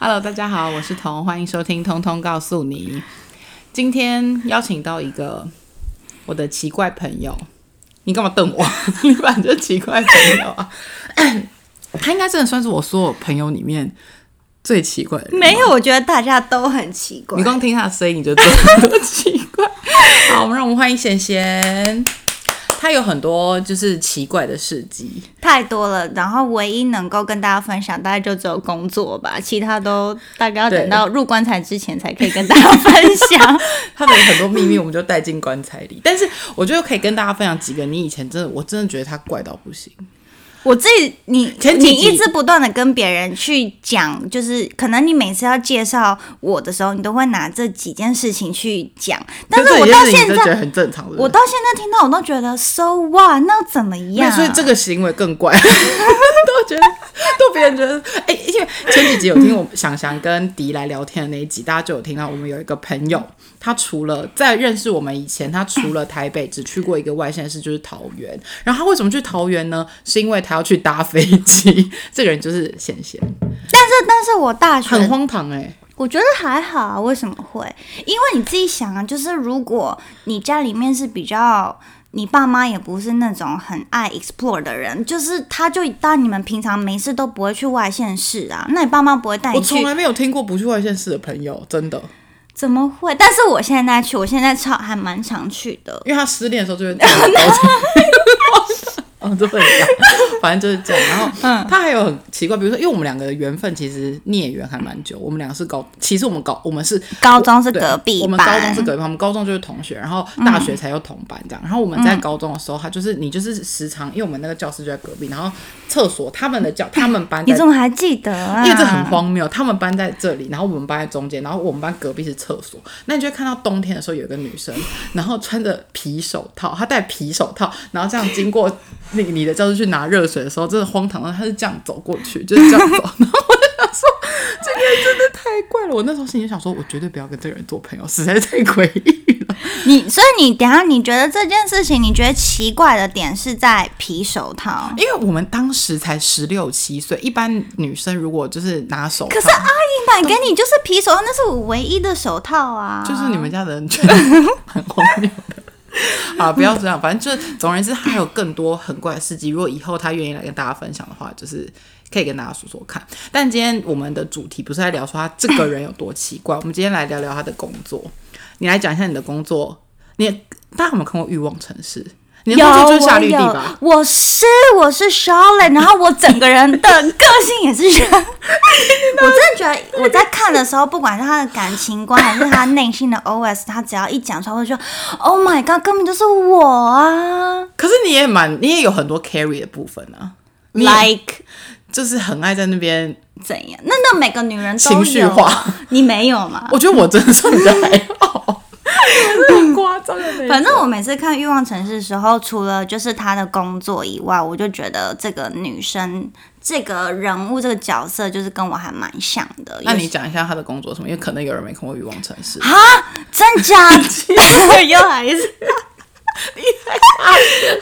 Hello，大家好，我是彤，欢迎收听《通通告诉你》。今天邀请到一个我的奇怪朋友，你干嘛瞪我？你反正就奇怪朋友啊，他应该真的算是我所有朋友里面最奇怪的人。没有，我觉得大家都很奇怪。你光听他的声音你就知道多奇怪。好，我们让我们欢迎贤贤。他有很多就是奇怪的事迹，太多了。然后唯一能够跟大家分享，大概就只有工作吧，其他都大概要等到入棺材之前才可以跟大家分享。他的很多秘密，我们就带进棺材里。但是我觉得可以跟大家分享几个，你以前真的，我真的觉得他怪到不行。我自己，你你一直不断的跟别人去讲，就是可能你每次要介绍我的时候，你都会拿这几件事情去讲。但是我到现在觉得很正常，我到现在听到我都觉得 so what，那怎么样？所以这个行为更怪，都觉得都别人觉得哎，因为前几集有听我想想跟迪来聊天的那一集，大家就有听到我们有一个朋友。他除了在认识我们以前，他除了台北只去过一个外县市，就是桃园。然后他为什么去桃园呢？是因为他要去搭飞机。这个人就是贤贤。但是，但是我大学很荒唐哎。我觉得还好啊，为什么会？因为你自己想啊，就是如果你家里面是比较，你爸妈也不是那种很爱 explore 的人，就是他就当你们平常没事都不会去外县市啊，那你爸妈不会带你去？我从来没有听过不去外县市的朋友，真的。怎么会？但是我现在去，我现在超还蛮常去的。因为他失恋的时候就会。哦，这不一样，反正就是这样。然后，嗯，他还有很奇怪，比如说，因为我们两个的缘分其实孽缘还蛮久。我们两个是高，其实我们高，我们是高中是隔壁我们高中是隔壁班，我们高中就是同学，然后大学才有同班这样。然后我们在高中的时候，他就是你就是时常，因为我们那个教室就在隔壁，然后厕所他们的教他们班，你怎么还记得啊？因为这很荒谬，他们班在这里，然后我们班在中间，然后我们班隔壁是厕所。那你就会看到冬天的时候有一个女生，然后穿着皮手套，她戴皮手套，然后这样经过。那个你的教室去拿热水的时候，真的荒唐到她是这样走过去，就是这样走。然后我就想说，这个人真的太怪了。我那时候心里想说，我绝对不要跟这个人做朋友，实在是太诡异了。你所以你等下你觉得这件事情，你觉得奇怪的点是在皮手套？因为我们当时才十六七岁，一般女生如果就是拿手套，可是阿姨买给你就是皮手套，那是我唯一的手套啊。就是你们家的人觉得很荒谬的。啊，不要这样，反正就是总而言之，他还有更多很怪的事迹。如果以后他愿意来跟大家分享的话，就是可以跟大家说说看。但今天我们的主题不是在聊说他这个人有多奇怪，我们今天来聊聊他的工作。你来讲一下你的工作。你大家有没有看过《欲望城市》？有我有，我是我是 Charlotte，然后我整个人的个性也是这样。我真的觉得我在看的时候，不管是他的感情观还是他内心的 OS，他只要一讲出来，我就 Oh my God，根本就是我啊！可是你也蛮，你也有很多 carry 的部分啊，like 就是很爱在那边怎样？那那每个女人都情绪化，你没有吗？我觉得我真的算比较还好。很夸张的反正我每次看《欲望城市》的时候，除了就是她的工作以外，我就觉得这个女生、这个人物、这个角色，就是跟我还蛮像的。那你讲一下她的工作什么？因为可能有人没看过《欲望城市》啊，真假？又来一次，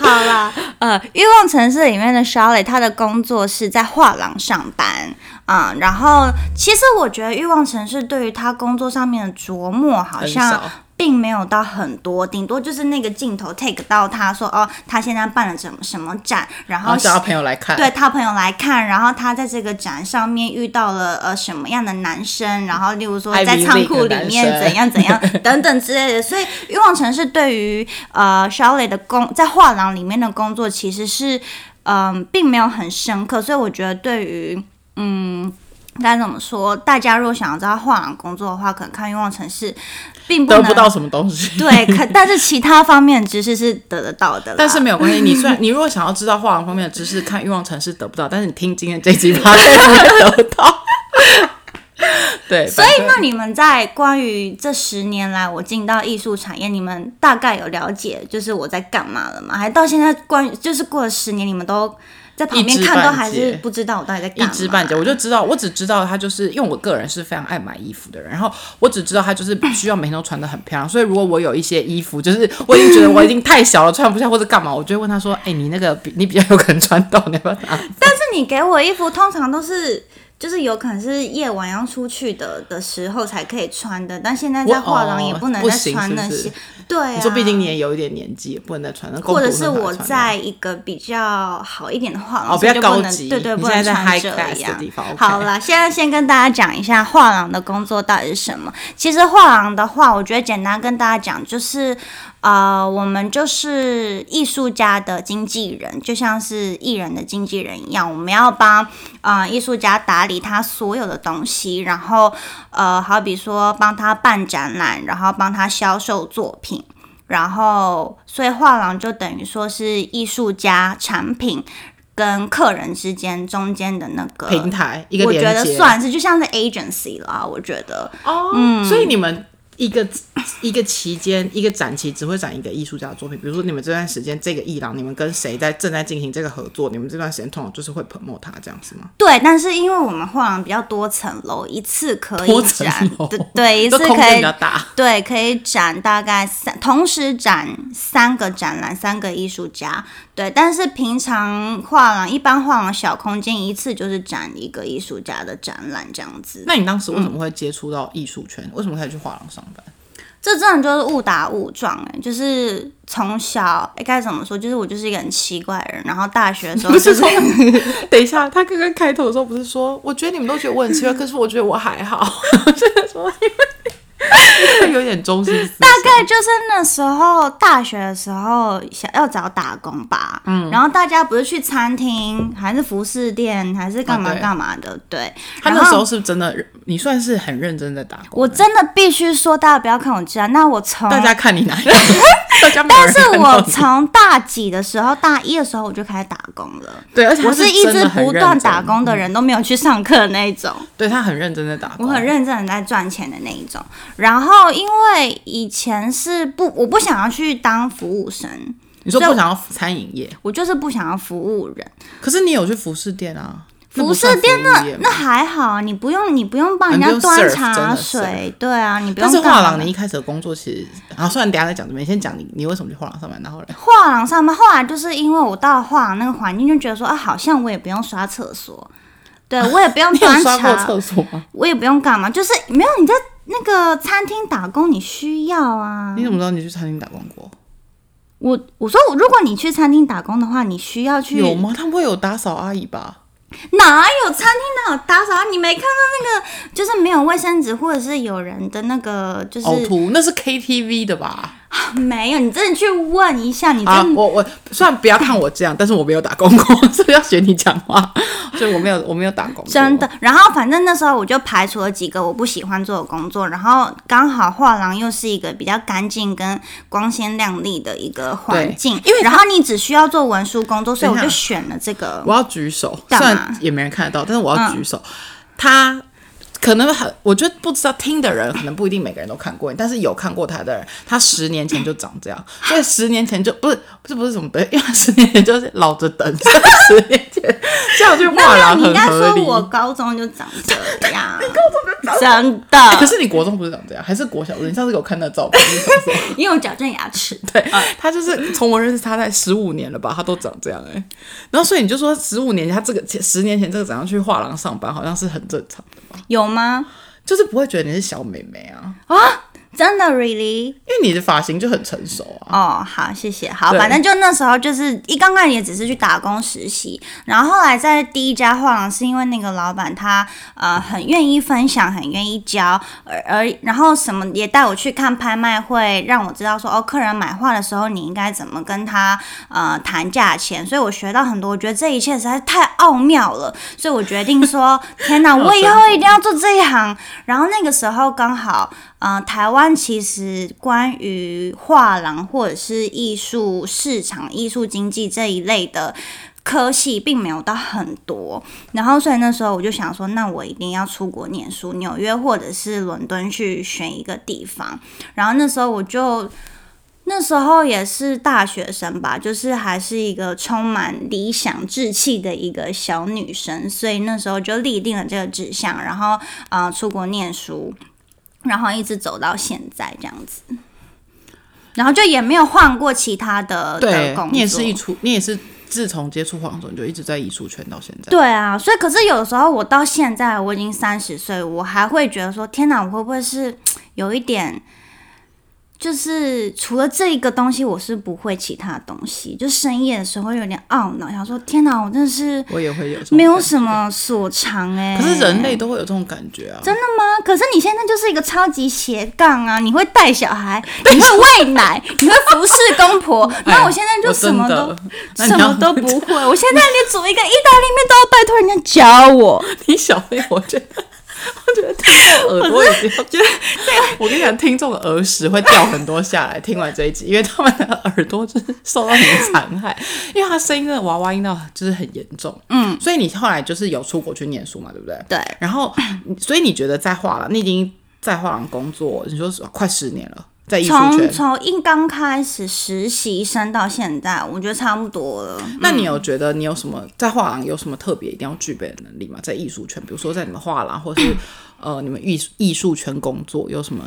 好了，呃，《欲望城市》里面的 Charlotte，她的工作是在画廊上班啊。然后，其实我觉得《欲望城市》对于她工作上面的琢磨，好像。并没有到很多，顶多就是那个镜头 take 到他说哦，他现在办了什么什么展，然后叫朋友来看，对他朋友来看，然后他在这个展上面遇到了呃什么样的男生，然后例如说在仓库里面怎样怎样等等之类的。所以欲望城市对于呃小磊的工在画廊里面的工作其实是嗯并没有很深刻，所以我觉得对于嗯。该怎么说？大家如果想要知道画廊工作的话，可能看《欲望城市》，并不得不到什么东西。对，可但是其他方面知识是得得到的。但是没有关系，你虽然 你如果想要知道画廊方面的知识，看《欲望城市》得不到，但是你听今天这集，发现会得到。对，所以那你们在关于这十年来我进到艺术产业，你们大概有了解就是我在干嘛了吗？还到现在关于就是过了十年，你们都。在旁边看都还是不知道我到底在干嘛。一知半解，我就知道，我只知道他就是因为我个人是非常爱买衣服的人，然后我只知道他就是需要每天都穿的很漂亮，所以如果我有一些衣服，就是我已经觉得我已经太小了，穿不下或者干嘛，我就会问他说：“哎，你那个比你比较有可能穿到，你要不要拿？” 但是你给我衣服通常都是就是有可能是夜晚要出去的的时候才可以穿的，但现在在画廊也不能再穿那些。对啊，你说毕竟你也有一点年纪，也不能再穿。或者是我在一个比较好一点的画廊，哦，比较高级，对对，不能穿这样。好了，现在先跟大家讲一下画廊的工作到底是什么。其实画廊的话，我觉得简单跟大家讲，就是呃，我们就是艺术家的经纪人，就像是艺人的经纪人一样，我们要帮啊艺术家打理他所有的东西，然后呃，好比说帮他办展览，然后帮他销售作品。然后，所以画廊就等于说是艺术家、产品跟客人之间中间的那个平台，一个我觉得算是就像是 agency 啦，我觉得哦，嗯，所以你们。一个一个期间，一个展期只会展一个艺术家的作品。比如说，你们这段时间这个艺廊，你们跟谁在正在进行这个合作？你们这段时间通常就是会 promote 他这样子吗？对，但是因为我们画廊比较多层楼，一次可以展，对对，一次可以比较大，对，可以展大概三，同时展三个展览，三个艺术家。对，但是平常画廊一般画廊小空间一次就是展一个艺术家的展览这样子。那你当时为什么会接触到艺术圈？为什么开始去画廊上班？这真的就是误打误撞哎，就是从小该怎么说？就是我就是一个很奇怪的人。然后大学的时候，不是说，等一下，他刚刚开头的时候不是说，我觉得你们都觉得我很奇怪，可是我觉得我还好，真的说。有点中心思大概就是那时候大学的时候想要找打工吧，嗯，然后大家不是去餐厅还是服饰店还是干嘛干嘛的，对。他那时候是真的，你算是很认真的打工。我真的必须说，大家不要看我这样，那我从大家看你哪样？但是我从大几的时候，大一的时候我就开始打工了。对，而且我是一直不断打工的人，都没有去上课的那一种。对他很认真的打工，我很认真的在赚钱的那一种。然后因为以前是不，我不想要去当服务生。你说不想要餐饮业？我就是不想要服务人。可是你有去服饰店啊？服饰店那那还好，你不用你不用帮人家端茶水，对啊，你不用。但是画廊，你一开始的工作其实，然后虽然等下再讲，你先讲你你为什么去画廊上班，然后来？画廊上班，后来就是因为我到了画廊那个环境，就觉得说啊，好像我也不用刷厕所，对我也不用 端茶，厕所吗？我也不用干嘛，就是没有你在那个餐厅打工，你需要啊。你怎么知道你去餐厅打工过？我我说我，如果你去餐厅打工的话，你需要去有吗？他们会有打扫阿姨吧？哪有餐厅哪有打扫？你没看到那个，就是没有卫生纸，或者是有人的那个，就是呕吐，那是 KTV 的吧？没有，你真的去问一下。你真我我虽然不要看我这样，但是我没有打工过，所以要学你讲话。所以我没有，我没有打工。真的。然后反正那时候我就排除了几个我不喜欢做的工作，然后刚好画廊又是一个比较干净跟光鲜亮丽的一个环境，因为然后你只需要做文书工作，所以我就选了这个。我要举手，虽然也没人看得到，但是我要举手。他。可能很，我觉得不知道听的人可能不一定每个人都看过，但是有看过他的人，他十年前就长这样，所以十年前就不是不是不是什么对，因为十年前就是老着等，十年前这样就画廊很合理。我高中就长这样，你高中就长真的？可是你国中不是长这样，还是国小？你上次给我看那照片，因为我矫正牙齿。对，他就是从我认识他在十五年了吧，他都长这样哎。然后所以你就说十五年前他这个十年前这个怎样去画廊上班，好像是很正常的吧？有。吗？就是不会觉得你是小美眉啊啊！真的，really？因为你的发型就很成熟啊。哦，好，谢谢。好，反正就那时候就是一刚开始也只是去打工实习，然后后来在第一家画廊是因为那个老板他呃很愿意分享，很愿意教，而而然后什么也带我去看拍卖会，让我知道说哦，客人买画的时候你应该怎么跟他呃谈价钱，所以我学到很多，我觉得这一切实在是太奥妙了，所以我决定说 天哪，我以后一定要做这一行。然后那个时候刚好。嗯，台湾其实关于画廊或者是艺术市场、艺术经济这一类的科系，并没有到很多。然后，所以那时候我就想说，那我一定要出国念书，纽约或者是伦敦去选一个地方。然后那时候我就那时候也是大学生吧，就是还是一个充满理想志气的一个小女生，所以那时候就立定了这个志向，然后啊，出国念书。然后一直走到现在这样子，然后就也没有换过其他的的工作。你也是一出，你也是自从接触画廊之后，你就一直在艺术圈到现在。对啊，所以可是有时候我到现在我已经三十岁，我还会觉得说，天哪，我会不会是有一点？就是除了这一个东西，我是不会其他东西。就深夜的时候有点懊恼，想说天哪，我真的是我也会有没有什么所长哎。可是人类都会有这种感觉啊。真的吗？可是你现在就是一个超级斜杠啊！你会带小孩，你会喂奶，你会服侍公婆。那我现在就什么都什么都不会。我现在连煮一个意大利面都要拜托人家教我。你小妹，我觉得。我觉得听众耳朵已经觉得，我跟你讲，听众的耳屎会掉很多下来。听完这一集，因为他们的耳朵就是受到很残害，因为他声音的娃娃音到就是很严重。嗯，所以你后来就是有出国去念书嘛，对不对？对。然后，所以你觉得在画廊，你已经在画廊工作，你说快十年了。从从一刚开始实习生到现在，我觉得差不多了。那你有觉得你有什么在画廊有什么特别一定要具备的能力吗？在艺术圈，比如说在你们画廊，或是呃你们艺艺术圈工作，有什么？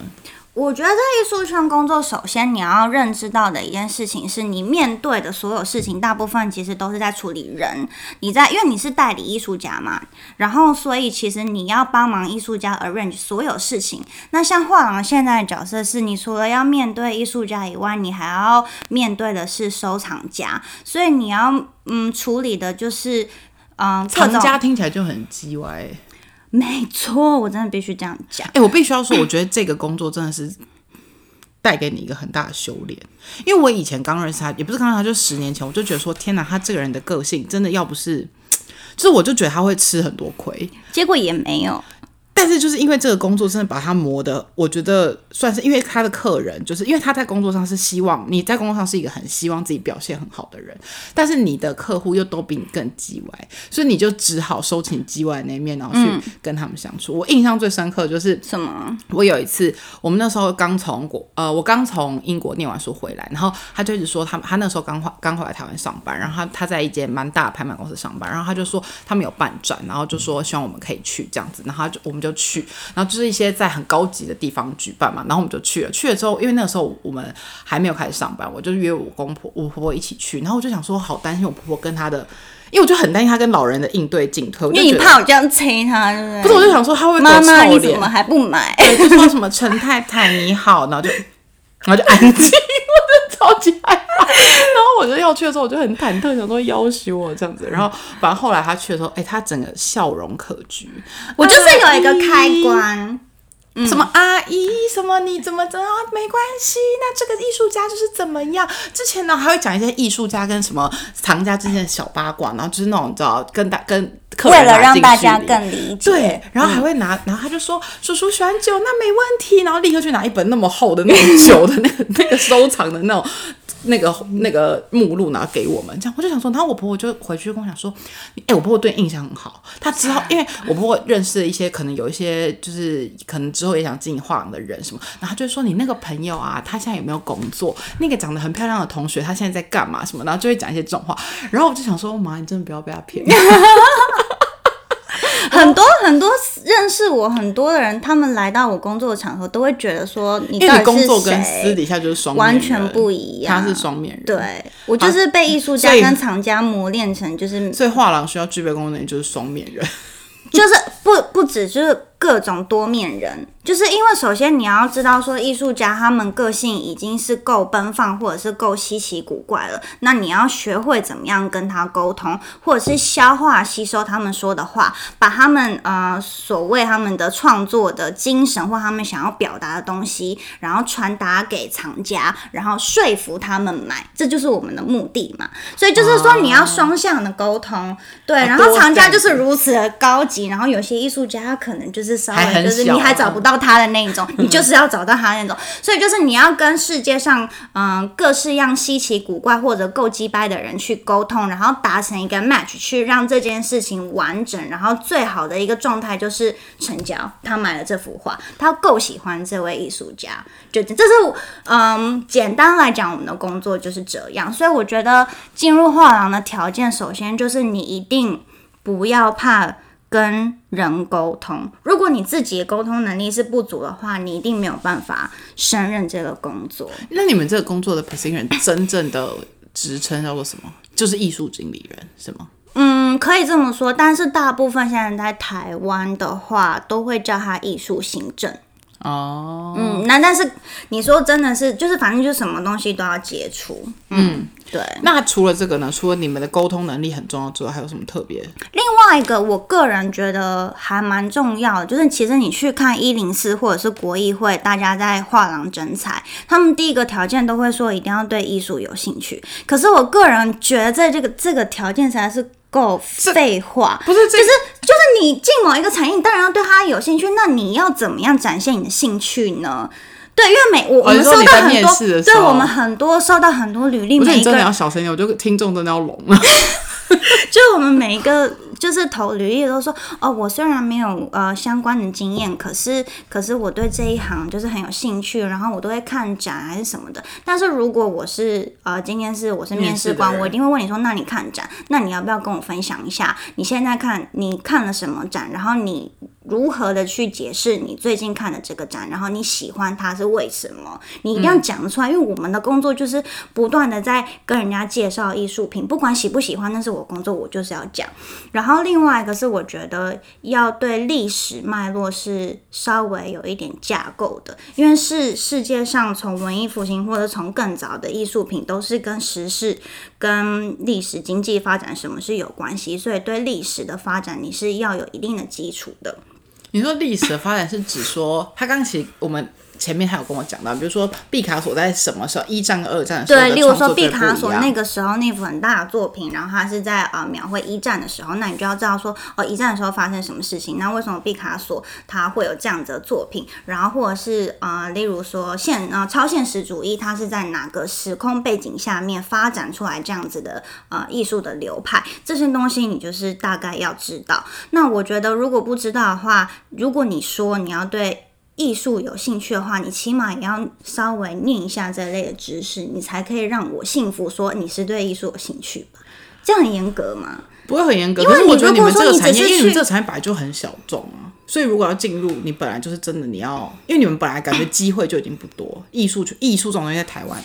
我觉得在艺术圈工作，首先你要认知到的一件事情是，你面对的所有事情，大部分其实都是在处理人。你在，因为你是代理艺术家嘛，然后所以其实你要帮忙艺术家 arrange 所有事情。那像画廊现在的角色是，你除了要面对艺术家以外，你还要面对的是收藏家，所以你要嗯处理的就是嗯，藏家听起来就很叽歪。没错，我真的必须这样讲。哎，我必须要说，我觉得这个工作真的是带给你一个很大的修炼。因为我以前刚认识他，也不是刚认识他，就十年前，我就觉得说，天哪，他这个人的个性真的要不是，就是我就觉得他会吃很多亏，结果也没有。但是就是因为这个工作真的把他磨的，我觉得算是因为他的客人，就是因为他在工作上是希望你在工作上是一个很希望自己表现很好的人，但是你的客户又都比你更叽歪，所以你就只好收起叽歪那面，然后去跟他们相处。我印象最深刻就是什么？我有一次，我们那时候刚从国呃，我刚从英国念完书回来，然后他就一直说他他那时候刚回刚回来台湾上班，然后他他在一间蛮大的拍卖公司上班，然后他就说他们有办展，然后就说希望我们可以去这样子，然后就我们就。就去，然后就是一些在很高级的地方举办嘛，然后我们就去了。去了之后，因为那个时候我们还没有开始上班，我就约我公婆、我婆婆一起去。然后我就想说，好担心我婆婆跟她的，因为我就很担心她跟老人的应对进退。因为你怕我这样催她，对不对？不是，我就想说，她会妈妈你怎么还不买？对就说什么陈太太你好，然后就然后就安静，我真的超级害怕。然后我就要去的时候，我就很忐忑，想说要挟我这样子。然后反正后来他去的时候，哎，他整个笑容可掬。我就是有一个开关，什么阿姨，什么你怎么怎么没关系？那这个艺术家就是怎么样？之前呢还会讲一些艺术家跟什么藏家之间的小八卦，然后就是那种你知道跟大跟客人为了让大家更理解，对，然后还会拿，然后他就说叔叔喜欢酒，那没问题，然后立刻去拿一本那么厚的那种 酒的那个那个收藏的那种。那个那个目录拿给我们，这样我就想说，然后我婆婆就回去跟我讲说，哎，我婆婆对印象很好，她之后 因为我婆婆认识了一些可能有一些就是可能之后也想进画廊的人什么，然后就说你那个朋友啊，她现在有没有工作？那个长得很漂亮的同学，她现在在干嘛？什么？然后就会讲一些这种话，然后我就想说，妈，你真的不要被她骗。很多很多认识我很多的人，他们来到我工作的场合，都会觉得说，你到底工作跟私底下就是双完全不一样。他是双面人，对我就是被艺术家跟藏家磨练成，就是所以画廊需要具备功能，就是双面人，就是不不止就是各种多面人。就是因为首先你要知道说艺术家他们个性已经是够奔放或者是够稀奇古怪了，那你要学会怎么样跟他沟通，或者是消化吸收他们说的话，把他们呃所谓他们的创作的精神或他们想要表达的东西，然后传达给藏家，然后说服他们买，这就是我们的目的嘛。所以就是说你要双向的沟通，对，然后藏家就是如此的高级，然后有些艺术家他可能就是稍微就是你还找不到。到他的那一种，你就是要找到他那种，所以就是你要跟世界上嗯各式样稀奇古怪或者够鸡掰的人去沟通，然后达成一个 match，去让这件事情完整，然后最好的一个状态就是成交。他买了这幅画，他够喜欢这位艺术家，就这是嗯简单来讲，我们的工作就是这样。所以我觉得进入画廊的条件，首先就是你一定不要怕。跟人沟通，如果你自己的沟通能力是不足的话，你一定没有办法胜任这个工作。那你们这个工作的 position 真正的职称叫做什么？就是艺术经理人是吗？嗯，可以这么说，但是大部分现在在台湾的话，都会叫他艺术行政。哦，嗯，那但是你说真的是，就是反正就什么东西都要接触。嗯，对。那除了这个呢？除了你们的沟通能力很重要之外，还有什么特别？另外一个，我个人觉得还蛮重要的，就是其实你去看一零四或者是国艺会，大家在画廊征才，他们第一个条件都会说一定要对艺术有兴趣。可是我个人觉得，在这个这个条件实在是。够废话，不是，就是就是你进某一个产业，你当然要对它有兴趣。那你要怎么样展现你的兴趣呢？对，因为每我我们收到很多，对我们很多收到很多履历，每一个真的要小声点，我就听众真的要聋了。就我们每一个。就是投履历都说哦，我虽然没有呃相关的经验，可是可是我对这一行就是很有兴趣，然后我都会看展还是什么的。但是如果我是呃今天是我是面试官，我一定会问你说，那你看展，那你要不要跟我分享一下你现在看你看了什么展，然后你如何的去解释你最近看的这个展，然后你喜欢它是为什么？你一定要讲得出来，因为我们的工作就是不断的在跟人家介绍艺术品，不管喜不喜欢，那是我工作，我就是要讲，然后。然后另外一个是，我觉得要对历史脉络是稍微有一点架构的，因为是世界上从文艺复兴或者从更早的艺术品都是跟时事、跟历史、经济发展什么是有关系，所以对历史的发展你是要有一定的基础的。你说历史的发展是指说，他刚其实我们。前面还有跟我讲到，比如说毕卡索在什么时候一战、二战的时候对，例如说毕卡索那个时候那幅很大的作品，然后他是在呃描绘一战的时候，那你就要知道说哦一战的时候发生什么事情，那为什么毕卡索他会有这样子的作品，然后或者是呃例如说现呃超现实主义，它是在哪个时空背景下面发展出来这样子的呃艺术的流派，这些东西你就是大概要知道。那我觉得如果不知道的话，如果你说你要对。艺术有兴趣的话，你起码也要稍微念一下这类的知识，你才可以让我信服说你是对艺术有兴趣吧？这样很严格吗？不会很严格，因为我觉得你们这个产业，因为你们这个产业本来就很小众啊，所以如果要进入，你本来就是真的你要，因为你们本来感觉机会就已经不多，艺术艺术这种东西在台湾。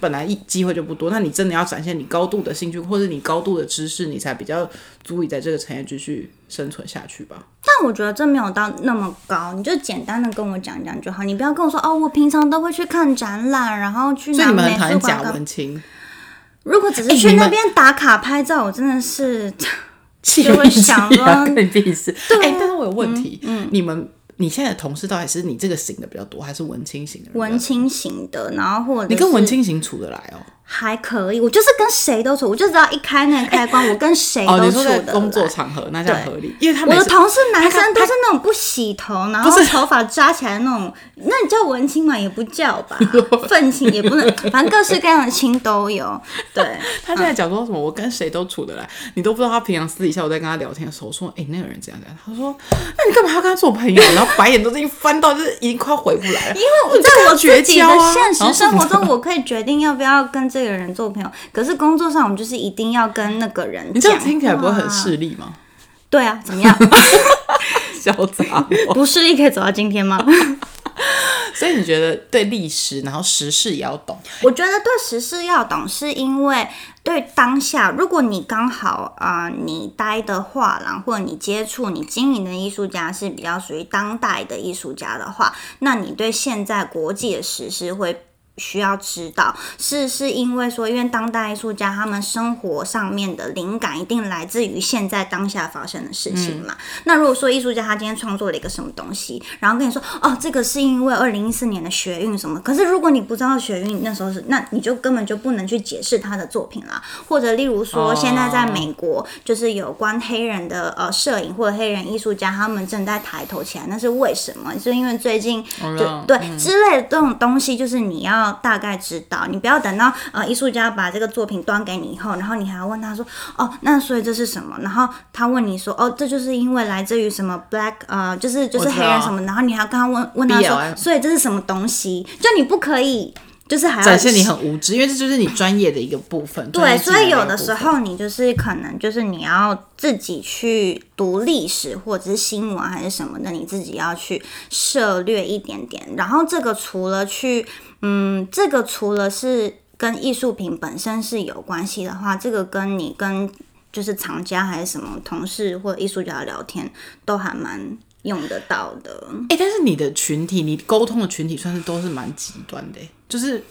本来一机会就不多，那你真的要展现你高度的兴趣，或者你高度的知识，你才比较足以在这个产业继续生存下去吧。但我觉得这没有到那么高，你就简单的跟我讲讲就好，你不要跟我说哦，我平常都会去看展览，然后去。所以你们很讨厌假文青。如果只是去那边打卡拍照，我真的是就会想说，对，哎，但是我有问题，嗯，你们。你现在的同事到底是你这个型的比较多，还是文青型的？文青型的，然后或者你跟文青型处得来哦。还可以，我就是跟谁都处，我就知道一开那个开关，我跟谁都处的。工作场合那叫合理，因为他我的同事男生都是那种不洗头，然后头发扎起来那种，那你叫文青嘛？也不叫吧，愤青也不能，反正各式各样的青都有。对，他现在讲说什么？我跟谁都处得来，你都不知道他平常私底下我在跟他聊天的时候说，哎，那个人怎样怎样。他说，那你干嘛要跟他做朋友？然后白眼都已经翻到，就是已经快回不来了。因为我在我自己的现实生活中，我可以决定要不要跟这个人做朋友。可是工作上，我们就是一定要跟那个人。你这样听起来不会很势利吗？对啊，怎么样？潇洒，不势利可以走到今天吗？所以你觉得对历史，然后时事也要懂？我觉得对时事要懂，是因为对当下，如果你刚好啊，你待的画廊或者你接触、你经营的艺术家是比较属于当代的艺术家的话，那你对现在国际的时事会。需要知道是是因为说，因为当代艺术家他们生活上面的灵感一定来自于现在当下发生的事情嘛。那如果说艺术家他今天创作了一个什么东西，然后跟你说哦，这个是因为二零一四年的学运什么，可是如果你不知道学运那时候是，那你就根本就不能去解释他的作品啦。或者例如说，现在在美国就是有关黑人的呃摄影或者黑人艺术家，他们正在抬头起来，那是为什么？是因为最近就对之类的这种东西，就是你要。大概知道，你不要等到呃艺术家把这个作品端给你以后，然后你还要问他说，哦，那所以这是什么？然后他问你说，哦，这就是因为来自于什么 black 呃，就是就是黑人什么？然后你还要跟他问问他说，所以这是什么东西？就你不可以，就是还要展现你很无知，因为这就是你专业的一个部分。对，所以有的时候你就是可能就是你要自己去读历史或者是新闻还是什么的，你自己要去涉略一点点。然后这个除了去。嗯，这个除了是跟艺术品本身是有关系的话，这个跟你跟就是藏家还是什么同事或者艺术家聊天，都还蛮用得到的。哎、但是你的群体，你沟通的群体算是都是蛮极端的、欸就是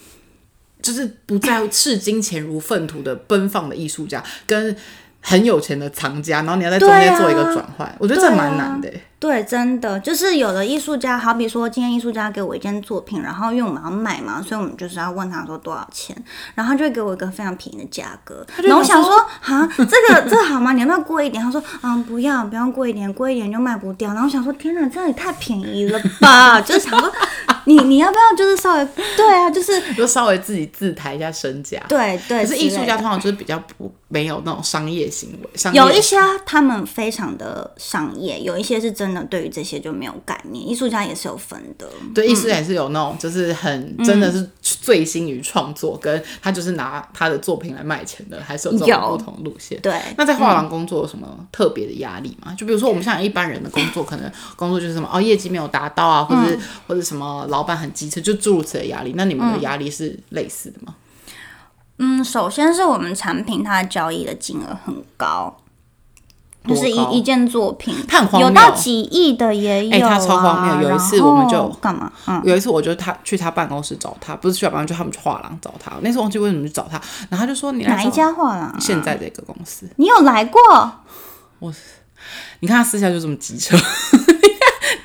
就是不在乎视金钱如粪土的奔放的艺术家，跟很有钱的藏家，然后你要在中间做一个转换，我觉得这蛮难的、欸对，真的就是有的艺术家，好比说今天艺术家给我一件作品，然后因为我们要卖嘛，所以我们就是要问他说多少钱，然后他就会给我一个非常便宜的价格，就然后我想想说说啊，这个这个好吗？你要不要贵一点？他说嗯，不要，不要贵一点，贵一点就卖不掉。然后我想说天哪，这也太便宜了吧！就是想说你你要不要就是稍微 对啊，就是就稍微自己自抬一下身价。对对，可是艺术家通常就是比较不没有那种商业行为，商业有一些他们非常的商业，有一些是真的对于这些就没有概念。艺术家也是有分的，对，艺术家也是有那种，就是很真的是醉心于创作，跟他就是拿他的作品来卖钱的，还是有这种不同路线。对。那在画廊工作有什么特别的压力吗？就比如说我们像一般人的工作，可能工作就是什么哦，业绩没有达到啊，或者是、或者什么老板很机车，就诸如此类的压力。那你们的压力是类似的吗？嗯，首先是我们产品它的交易的金额很高，就是一一件作品，它很荒谬有到几亿的也有、啊哎他超荒谬有一次我们就干嘛？嗯，有一次，我就他去他办公室找他，不是去他办公室，就他们去画廊找他。那时候忘记为什么去找他，然后他就说：“你来哪一家画廊、啊？现在这个公司。”你有来过？我你看他私下就这么机车，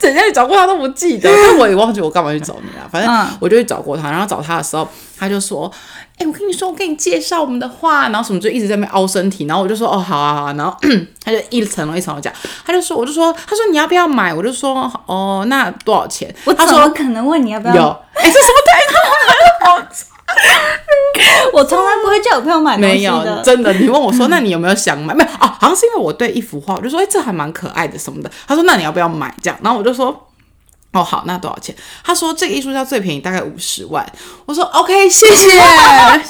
怎样你找过他都不记得，但我也忘记我干嘛去找你了。反正嗯我就去找过他，然后找他的时候，他就说：“哎、我跟你说，我给你介绍我们的画，然后什么就一直在那边凹身体，然后我就说：哦，好啊，好啊。然后 他就一层楼一层楼讲，他就说，我就说，他说你要不要买？我就说：哦，那多少钱？我他说怎么可能问你要不要？有，哎、这什么态度？我从来不会叫我朋友买东没有，西的。真的。你问我说，那你有没有想买？没有啊，好像是因为我对一幅画，我就说，哎、这还蛮可爱的什么的。他说，那你要不要买？这样，然后我就说。哦，好，那多少钱？他说这个艺术家最便宜大概五十万。我说 OK，谢谢，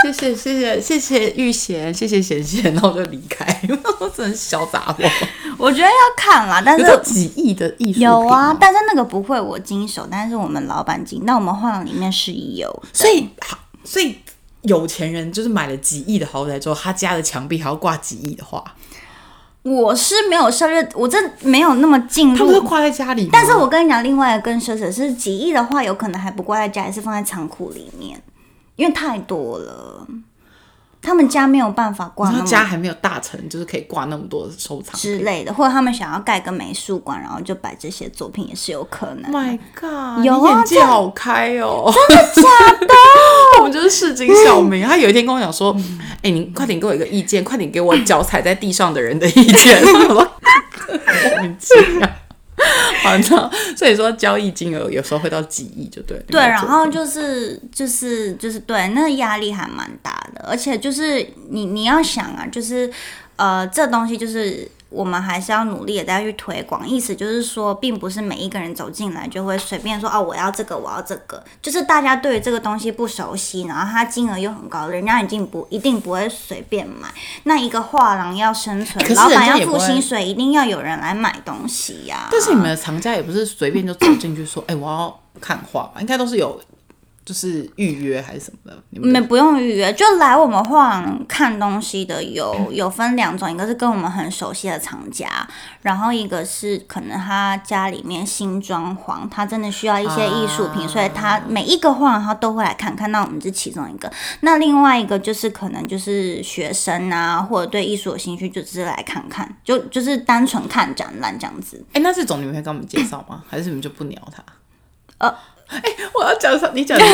谢谢，谢谢，谢谢玉贤，谢谢贤贤，然后我就离开。我说真的是小杂货，我觉得要看啦，但是有几亿的艺术有啊哦，但是那个不会我经手，但是我们老板经，那我们画廊里面是有。所以好，所以有钱人就是买了几亿的豪宅之后，他家的墙壁还要挂几亿的画，我是没有涉猎，我这没有那么进入。他不是挂在家里？但是我跟你讲，另外一个更奢侈是几亿的话，有可能还不挂在家里，是放在仓库里面，因为太多了，他们家没有办法挂他们家还没有大成，就是可以挂那么多的收藏。之类的，或者他们想要盖个美术馆，然后就摆这些作品也是有可能。My God，有啊你眼界好开哦！真的假的？我们就是市井小民。他有一天跟我讲说：“哎、你快点给我一个意见，快点给我脚踩在地上的人的意见。”我说：“莫名其妙。” 好，那所以说交易金额有时候会到几亿，就对。对，然后就是就是就是对，那个压力还蛮大的，而且就是你你要想啊，就是呃，这东西就是我们还是要努力的再去推广。意思就是说，并不是每一个人走进来就会随便说哦，我要这个，我要这个，就是大家对于这个东西不熟悉，然后它金额又很高，人家已经不一定不会随便买。那一个画廊要生存老板要付薪水，一定要有人来买东西呀、但是你们的藏家也不是随便就走进去说：“哎、我要看画吧。”应该都是有就是预约还是什么的。你们没不用预约，就来我们画廊看东西的有有分两种，一个是跟我们很熟悉的藏家，然后一个是可能他家里面新装潢，他真的需要一些艺术品，啊所以他每一个画廊他都会来看看。那我们是其中一个，那另外一个就是可能就是学生啊，或者对艺术有兴趣，就只是来看看，就就是单纯看展览这样子。哎、那这种你们会跟我们介绍吗？还是你们就不鸟他？呃，哎、我要讲什？你讲。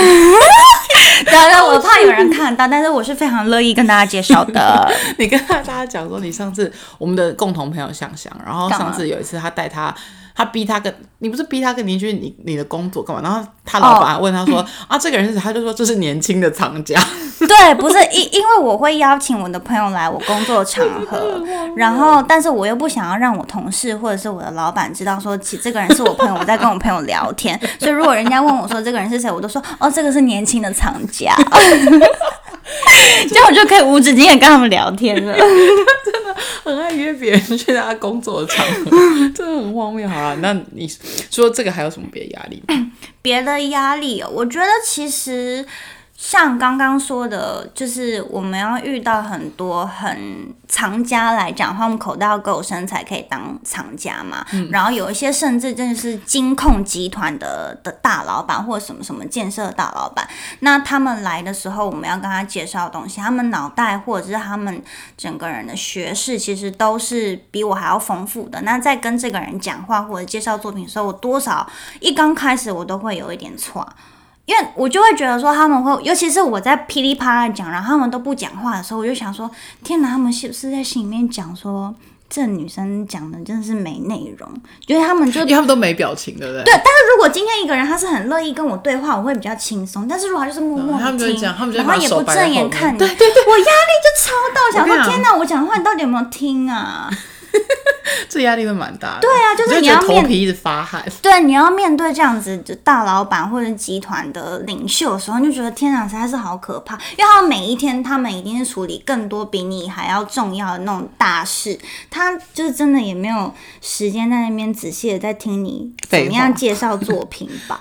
我怕有人看到，但是我是非常乐意跟大家介绍的。你跟大家讲说，你上次我们的共同朋友香香，然后上次有一次他带他，他逼他跟你不是逼他跟你去你你的工作干嘛？然后他老板问他说、啊，这个人是？他就说这是年轻的藏家。对，不是因因为我会邀请我的朋友来我工作场合，然后但是我又不想要让我同事或者是我的老板知道说，其这个人是我朋友，我在跟我朋友聊天，所以如果人家问我说这个人是谁，我都说哦，这个是年轻的藏家，这样我就可以无止境的跟他们聊天了。真的很爱约别人去他工作的场合，真的很荒谬。好了，那你说这个还有什么别的压力？别的压力，我觉得其实像刚刚说的，就是我们要遇到很多很藏家来讲话，我们口袋要够深才可以当藏家嘛。然后有一些甚至真的是金控集团的的大老板或者什么什么建设大老板，那他们来的时候，我们要跟他介绍东西，他们脑袋或者是他们整个人的学识，其实都是比我还要丰富的。那在跟这个人讲话或者介绍作品的时候，我多少一刚开始我都会有一点错。因为我就会觉得说他们会，尤其是我在噼里啪啦讲，然后他们都不讲话的时候，我就想说，天哪，他们是不是在心里面讲说，这女生讲的真的是没内容？因为他们就，因为他们都没表情，对不对？对。但是如果今天一个人他是很乐意跟我对话，我会比较轻松。但是如果他就是默默的听，然后也不正眼看你，对对对，我压力就超大，想说天哪，我讲的话你到底有没有听啊？这压力会蛮大的。对啊，就是你要头皮一直发汗。对，你要面对这样子的大老板或者集团的领袖的时候，你就觉得天啊，实在是好可怕。因为他们每一天，他们一定是处理更多比你还要重要的那种大事。他就是真的也没有时间在那边仔细的在听你怎么样介绍作品吧。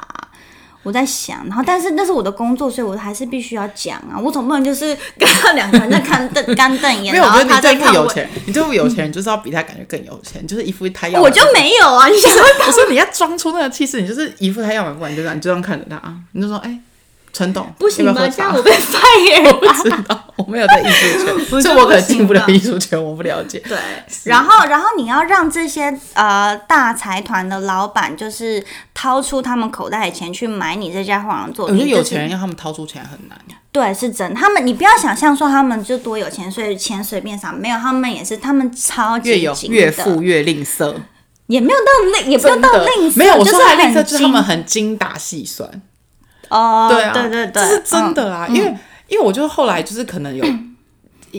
我在想，然后但是那是我的工作，所以我还是必须要讲啊！我总不能就是跟他两个人在看瞪 干瞪眼，没有，我觉得你这么有钱，你这么有钱，就是要比他感觉更有钱，就是一副他要。我就没有啊！你想，我说你要装出那个气势，你就是一副他要买不买，就这样，你就这样看着他啊，你就说哎。陈董，不行吗？这样我被 fire，我不知道，我没有在艺术圈，这我可能进不了艺术圈，我不了解。对，然后，然后你要让这些呃大财团的老板，就是掏出他们口袋的钱去买你这家画廊作品。我觉得有钱人要他们掏出钱很难。对，是真。他们，你不要想象说他们就多有钱，所以钱随便撒，没有，他们也是，他们超级越有越富越吝啬，也没有到吝，也不有到吝啬，没有，我说吝啬就是他们很精打细算。哦，对啊，对对对，这是真的啊，因为因为我就后来就是可能有，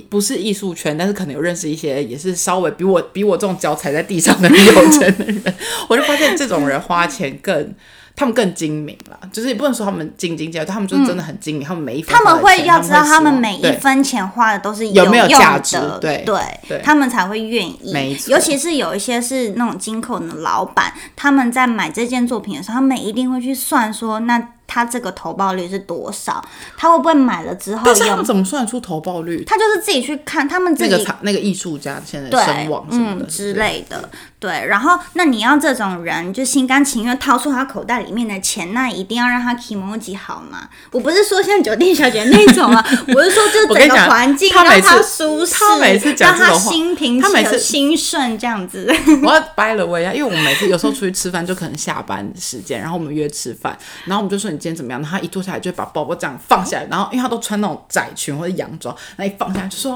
不是艺术圈，但是可能有认识一些也是稍微比我比我这种脚踩在地上的有钱的人，我就发现这种人花钱更。他们更精明了，就是也不能说他们斤斤计较，他们就是真的很精明。他们每一分，他们会要知道他们每一分钱花的都是有没有价值，对对，他们才会愿意。没错，尤其是有一些是那种金口的老板，他们在买这件作品的时候，他们一定会去算说那。他这个投报率是多少？他会不会买了之后？但是他们怎么算出投报率？他就是自己去看，他们自己那个那个艺术家现在声望什么的之类的。对，然后那你要这种人就心甘情愿掏出他口袋里面的钱，那一定要让他 emoji 好吗？我不是说像酒店小姐那种啊，我是说就整个环境让他舒适，他每次讲让他心平气和、心顺这样子。我要掰了我呀，因为我们每次有时候出去吃饭，就可能下班时间，然后我们约吃饭，然后我们就说你。今天怎么样？他一坐下来就会把包包这样放下来，然后因为他都穿那种窄裙或者洋装，那一放下来就说：“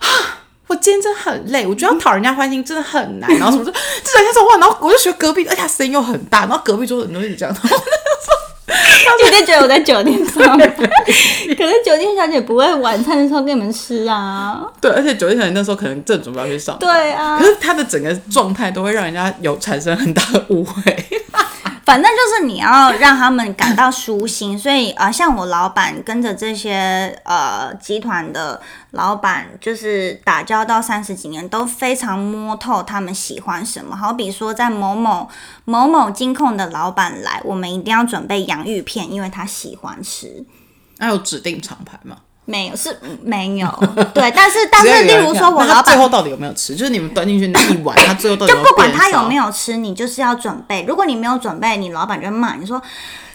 啊，我今天真的很累，我觉得要讨人家欢心真的很难。”然后什么说，这两天说话，然后我就觉得隔壁，而且声音又很大，然后隔壁桌的人都一直这样。他酒店觉得我在酒店上，可是酒店小姐不会晚餐的时候给你们吃啊。对，而且酒店小姐那时候可能正准备要去上，对啊。可是她的整个状态都会让人家有产生很大的误会。反正就是你要让他们感到舒心，所以啊，像我老板跟着这些呃集团的老板，就是打交道三十几年，都非常摸透他们喜欢什么。好比说，在某某某某金控的老板来，我们一定要准备洋芋片，因为他喜欢吃。那有指定厂牌吗？没有是没有，对，但是但是，例如说，我老板最后到底有没有吃？就是你们端进去那一碗，他最后到底 就不管他有没有吃，你就是要准备。如果你没有准备，你老板就会骂你说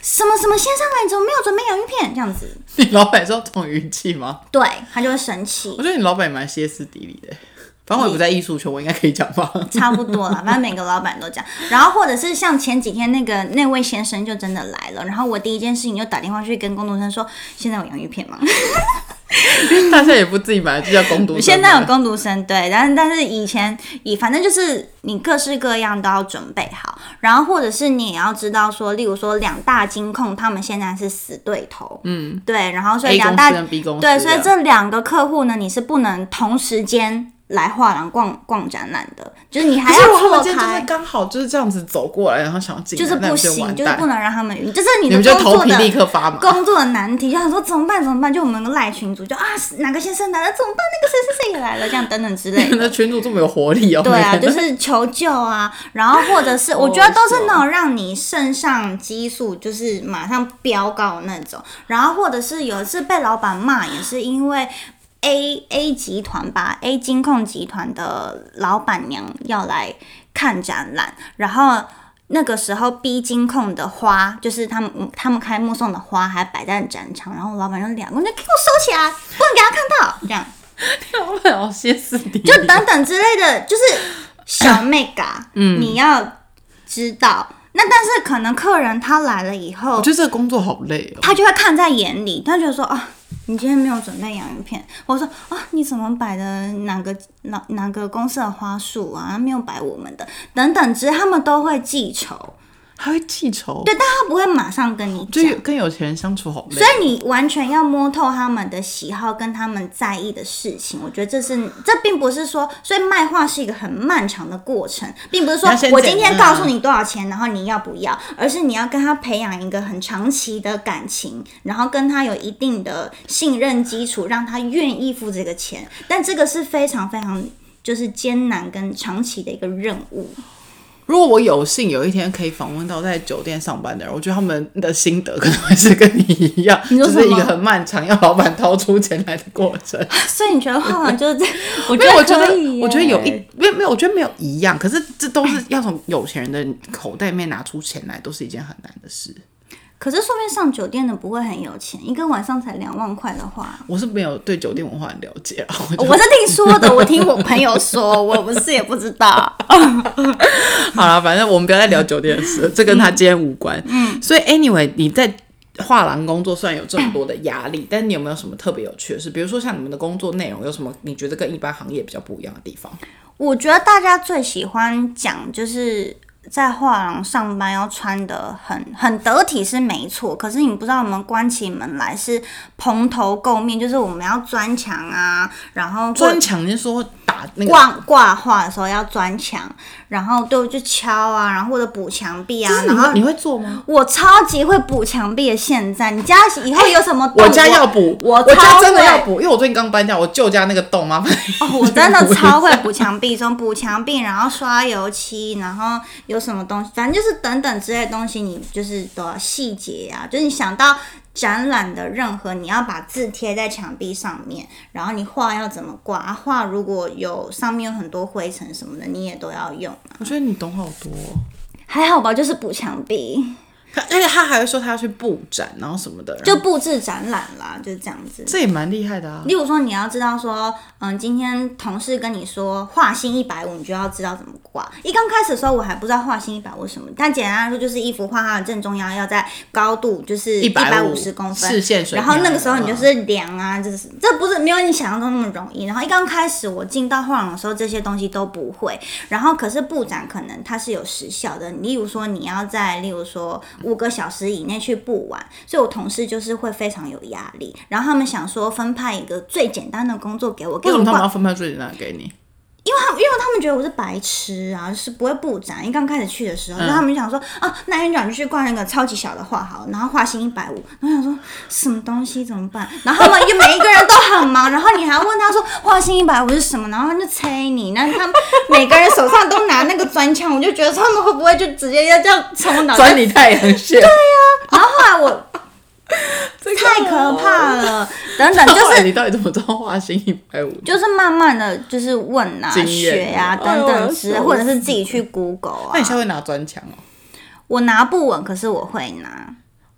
什么什么先上来，怎么没有准备洋芋片？这样子，你老板是这种语气吗？对他就会生气。我觉得你老板也蛮歇斯底里的。反正我也不在艺术圈，我应该可以讲吧。差不多了，反正每个老板都讲。然后或者是像前几天那个那位先生就真的来了，然后我第一件事情就打电话去跟工读生说：“现在有洋芋片吗？”大家也不自己买，就叫工读生。现在有工读生，对，但是但是以前以反正就是你各式各样都要准备好，然后或者是你也要知道说，例如说两大金控他们现在是死对头，嗯，对，然后所以两大对，所以这两个客户呢，你是不能同时间。来画廊逛逛展览的，就是你还要错我他们今天就是开，刚好就是这样子走过来，然后想要进来，就是不行，就就是不能让他们晕，就是你你的工作的立刻发麻。工作的难题，就想说怎么办怎么办？就我们赖群主就啊哪个先生来了怎么办？那个谁谁谁也来了，这样等等之类的。那群主这么有活力哦，对啊，就是求救啊，然后或者是我觉得都是那种让你肾上激素就是马上飙高的那种，然后或者是有一次被老板骂，也是因为 A A 集团吧，A 金控集团的老板娘要来看展览，然后。那个时候，B 金控的花就是他们他们开幕送的花，还摆在展场，然后老板娘两个人就给我收起来，不能给他看到，这样。老板好歇斯底，就等等之类的，就是小妹嘎，嗯，你要知道。那但是可能客人他来了以后我，觉得这个工作好累哦。他就会看在眼里，他觉得说啊，你今天没有准备洋芋片，我说啊，你怎么摆的哪个哪哪个公司的花束啊，没有摆我们的，等等其实，他们都会记仇。还会记仇，对，但他不会马上跟你讲。跟有钱人相处好累所。以你完全要摸透他们的喜好跟他们在意的事情，我觉得这是这并不是说，所以卖画是一个很漫长的过程，并不是说要先我今天告诉你多少钱，然后你要不要，而是你要跟他培养一个很长期的感情，然后跟他有一定的信任基础，让他愿意付这个钱。但这个是非常非常就是艰难跟长期的一个任务。如果我有幸有一天可以访问到在酒店上班的人，我觉得他们的心得可能会是跟你一样，就是一个很漫长要老板掏出钱来的过程。所以你觉得画廊就是这？我觉得，我觉得我觉得有一没有没有，我觉得没有一样，可是这都是要从有钱人的口袋里面拿出钱来，都是一件很难的事。可是说明上酒店的不会很有钱，一个晚上才两万块的话，我是没有对酒店文化很了解啊，我就我是听说的，我听我朋友说，我不是也不知道。好了，反正我们不要再聊酒店的事，这跟他今天无关。嗯，所以 anyway，你在画廊工作虽然有这么多的压力，但你有没有什么特别有趣的事？比如说像你们的工作内容有什么你觉得跟一般行业比较不一样的地方？我觉得大家最喜欢讲就是。在画廊上班要穿的很很得体是没错，可是你不知道我们关起门来是蓬头垢面，就是我们要钻墙啊，然后或砖墙，就是说打那个？挂挂画的时候要钻墙，然后都就敲啊，然后或者补墙壁啊，然后你会你会做吗？我超级会补墙壁的。现在你家以后有什么洞、我家要补，我我家超真的要补，因为我最近刚搬家，我舅家那个洞麻烦。哦，我真的超会补墙壁，从补墙壁，然后刷油漆，然后有什么东西，反正就是等等之类的东西，你就是都要细节啊，就是你想到。展览的任何，你要把字贴在墙壁上面，然后你画要怎么挂，啊画如果有上面有很多灰尘什么的，你也都要用。我觉得你懂好多哦、还好吧，就是补墙壁，他而且他还会说他要去布展，然后什么的，就布置展览啦，就是这样子。这也蛮厉害的啊。例如说，你要知道说，嗯，今天同事跟你说画心一百五，你就要知道怎么挂。一刚开始的时候，我还不知道画心一百五什么，但简单来说，就是一幅画它的正中央要在高度就是一百五十公分，视线水平然后那个时候你就是量啊，就是这不是没有你想象中那么容易。然后一刚开始我进到画廊的时候，这些东西都不会。然后可是布展可能它是有时效的，例如说你要在例如说五个小时以内去布完，所以我同事就是会非常有压力。然后他们想说分派一个最简单的工作给我，给我挂为什么他们要分派最简单的给你？因为他们因为他们觉得我是白痴啊，就是不会布展。因为刚开始去的时候，嗯他们就想说啊，那园长就去挂那个超级小的画好，然后画心一百五。然后想说什么东西怎么办？然后他们 就每一个人都很忙，然后你还要问他说画心一百五是什么，然后他就催你，那他们每个人手上都拿那个砖枪，我就觉得他们会不会就直接要这样从我脑袋钻你太阳穴，对呀然后后来我太可怕了，等等，就是你到底怎么知道画心一百五？就是慢慢的就是问啊、学啊等等之或者是自己去 Google 啊那你。现在会拿砖墙哦？我拿不稳，可是我会拿，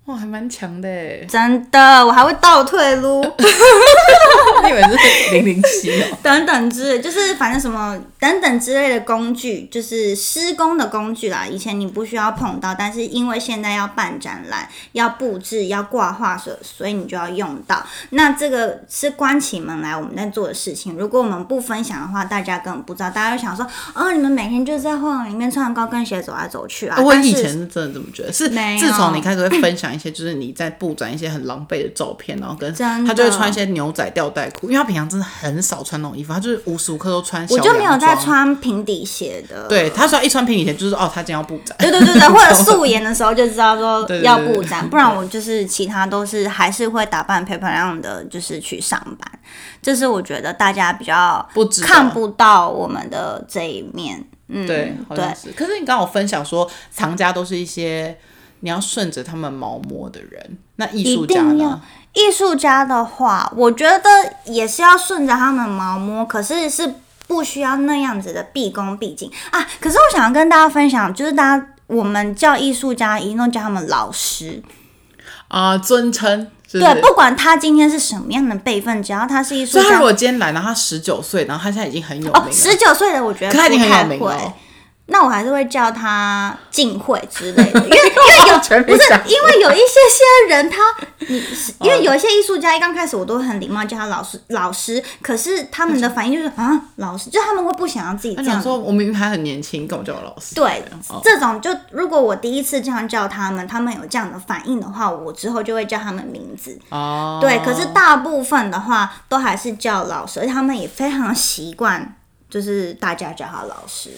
哇，还蛮强的哎！真的，我还会倒退撸 你以为是零零七哦？等等之，就是反正什么，等等之类的工具，就是施工的工具啦。以前你不需要碰到，但是因为现在要办展览、要布置、要挂画，所所以你就要用到。那这个是关起门来我们在做的事情。如果我们不分享的话，大家根本不知道。大家就想说，哦，你们每天就是在画廊里面穿高跟鞋走来走去啊。我以前是真的这么觉得，是自从你开始会分享一些，就是你在布展一些很狼狈的照片，然后跟他就会穿一些牛仔吊带裤，因为他平常真的很少穿那种衣服，他就是无时无刻都穿小我就没有在穿平底鞋的。对他说一穿平底鞋就是哦，他今天要布展。对对对对，或者素颜的时候就知道说要布展，不然我就是其他都是还是会打扮漂漂亮亮的，就是去上班。这是我觉得大家比较看不到我们的这一面。嗯，对，好像对，是。可是你刚刚有分享说，藏家都是一些你要顺着他们毛摸的人，那艺术家呢？艺术家的话，我觉得也是要顺着他们毛摸，可是是不需要那样子的毕恭毕敬啊。可是我想要跟大家分享，就是大家我们叫艺术家，一定都叫他们老师。啊、尊称对，不管他今天是什么样的辈分，只要他是艺术家所以他如，果今天来，然后他十九岁，然后他现在已经很有名十九岁的我觉得可他已经很有名。那我还是会叫他进会之类的，因为 因为有不是因为有一些些人他，你 因为有一些艺术家一刚开始我都很礼貌叫他老师老师，可是他们的反应就是啊老师，就他们会不想要自己这样说，我明明还很年轻，跟我叫我老师。对哦，这种就如果我第一次这样叫他们，他们有这样的反应的话，我之后就会叫他们名字。哦，对，可是大部分的话都还是叫老师，而且他们也非常习惯，就是大家叫他老师。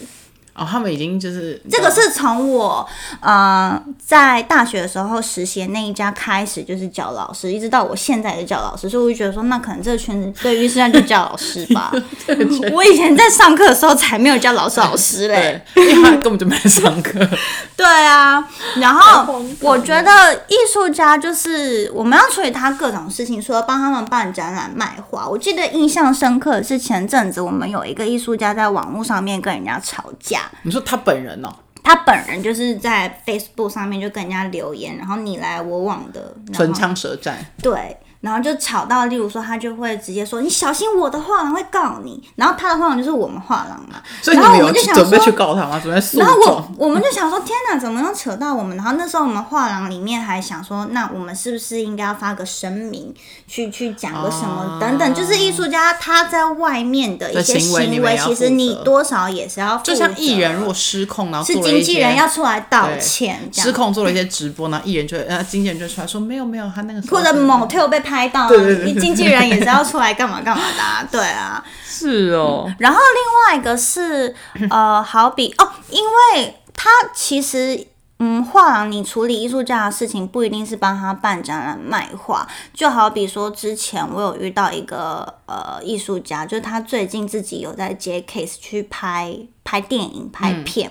哦，他们已经就是这个是从我呃在大学的时候实习的那一家开始，就是叫老师，一直到我现在也是叫老师，所以我就觉得说，那可能这个圈子对于现在就叫老师吧。我以前在上课的时候才没有叫老师老师嘞。因为他根本就没在上课。对啊，然后我觉得艺术家就是我们要处理他各种事情，除了帮他们办展览卖画。我记得印象深刻的是前阵子我们有一个艺术家在网络上面跟人家吵架，你说他本人哦，他本人就是在 Facebook 上面就跟人家留言，然后你来我往的，唇枪舌战。对。然后就吵到，例如说，他就会直接说：“你小心我的画廊会告你。”然后他的画廊就是我们画廊嘛，然后所以你们就想说准备去告他吗？准备诉然后我？我们就想说，天哪，怎么能扯到我们？然后那时候我们画廊里面还想说，那我们是不是应该要发个声明，去去讲个什么、哦等等？就是艺术家他在外面的一些行为其实你多少也是要就像艺人如果失控，然后是经纪人要出来道歉，这失。控做了一些直播，然后艺人就会呃经纪人就出来说没有没有，他那个或者是某 t 被拍到啊，对对对对经纪人也是要出来干嘛干嘛的、啊，对啊。是哦，然后另外一个是呃，好比哦，因为他其实。嗯，画廊你处理艺术家的事情，不一定是帮他办展览卖画，就好比说之前我有遇到一个呃艺术家，就是他最近自己有在接 case 去拍拍电影、拍片，